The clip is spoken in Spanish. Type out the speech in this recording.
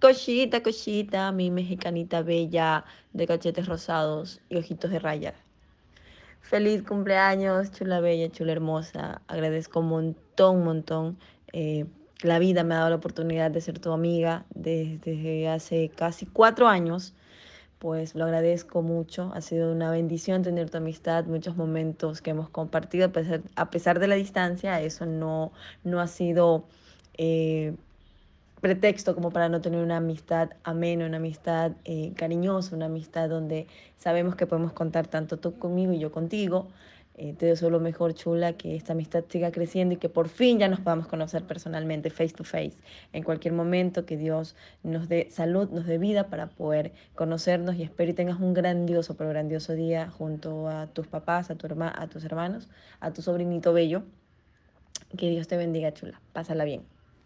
Cochita, cochita, mi mexicanita bella de cachetes rosados y ojitos de raya. Feliz cumpleaños, chula bella, chula hermosa. Agradezco un montón, montón. Eh, la vida me ha dado la oportunidad de ser tu amiga desde hace casi cuatro años. Pues lo agradezco mucho. Ha sido una bendición tener tu amistad, muchos momentos que hemos compartido a pesar, a pesar de la distancia. Eso no, no ha sido... Eh, pretexto como para no tener una amistad amena, una amistad eh, cariñosa, una amistad donde sabemos que podemos contar tanto tú conmigo y yo contigo. Eh, te deseo lo mejor, chula, que esta amistad siga creciendo y que por fin ya nos podamos conocer personalmente, face to face, en cualquier momento, que Dios nos dé salud, nos dé vida para poder conocernos y espero y tengas un grandioso, pero grandioso día junto a tus papás, a, tu herma, a tus hermanos, a tu sobrinito bello. Que Dios te bendiga, chula. Pásala bien.